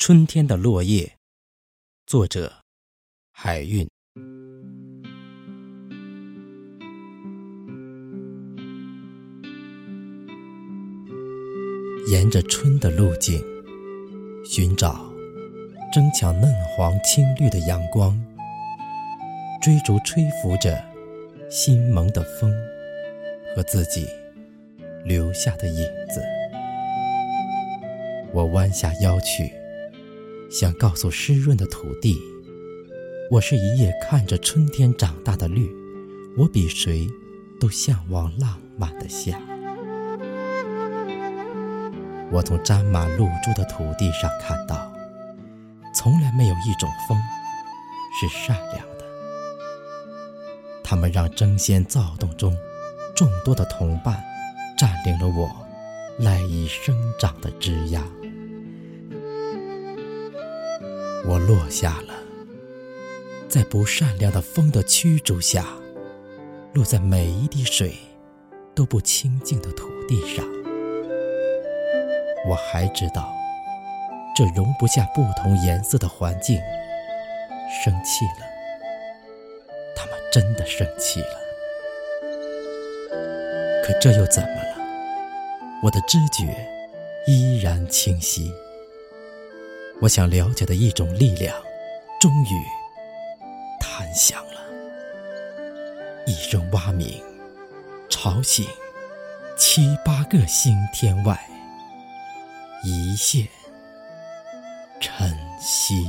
春天的落叶，作者：海韵。沿着春的路径，寻找争抢嫩黄青绿的阳光，追逐吹拂着新萌的风和自己留下的影子。我弯下腰去。想告诉湿润的土地，我是一叶看着春天长大的绿，我比谁都向往浪漫的夏。我从沾满露珠的土地上看到，从来没有一种风是善良的。它们让争先躁动中众多的同伴占领了我赖以生长的枝桠。我落下了，在不善良的风的驱逐下，落在每一滴水都不清净的土地上。我还知道，这容不下不同颜色的环境生气了，他们真的生气了。可这又怎么了？我的知觉依然清晰。我想了解的一种力量，终于弹响了。一声蛙鸣，吵醒七八个星天外一线晨曦。